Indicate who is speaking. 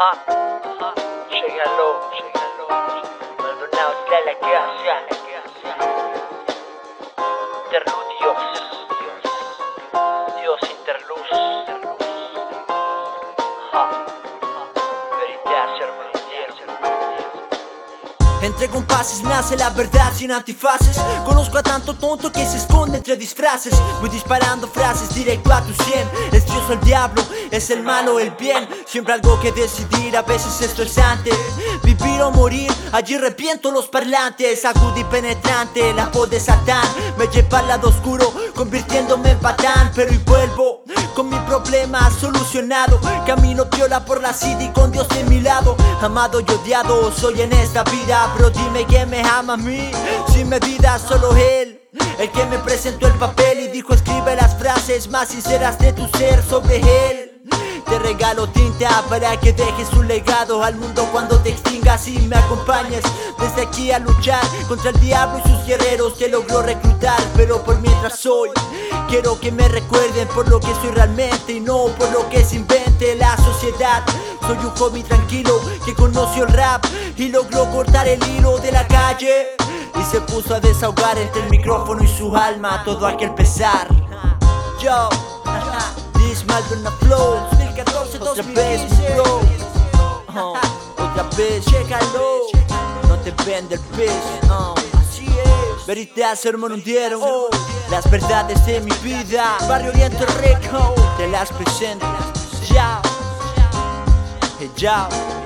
Speaker 1: Ajá, ajá, llégalo, llégalo. Maldonado está la casa. Interludios, Dios interluz. Ajá, veridad, hermano,
Speaker 2: Entre compases me hace la verdad sin antifaces. Conozco a tanto tonto que se esconde entre disfraces. Voy disparando frases directo a tu cien. Es Dios o el diablo, es el malo o el bien. Siempre algo que decidir, a veces esto es antes. Vivir o morir, allí reviento los parlantes. Agudo y penetrante, la voz de Satán. Me lleva al lado oscuro, convirtiéndome en patán. Pero y vuelvo con mi problema solucionado. Camino viola por la city con Dios de mi lado. Amado y odiado soy en esta vida. Pero dime quién me ama a mí. Sin medida solo él El que me presentó el papel y dijo escribe las frases más sinceras de tu ser sobre él te regalo tinta para que dejes un legado al mundo cuando te extingas y me acompañes desde aquí a luchar contra el diablo y sus guerreros que logró reclutar. Pero por mientras soy, quiero que me recuerden por lo que soy realmente y no por lo que se invente la sociedad. Soy un joven tranquilo que conoció el rap y logró cortar el hilo de la calle. Y se puso a desahogar entre el micrófono y su alma todo aquel pesar. Yo, Malvern Flow 2014, otra vez, bro. Uh, otra vez, chécalo. No te vende el pez. Uh, así es. Veritas, hermano, hundieron las verdades de mi vida. Barrio Oriente Rico, te las presento. Chao. Hey, chao.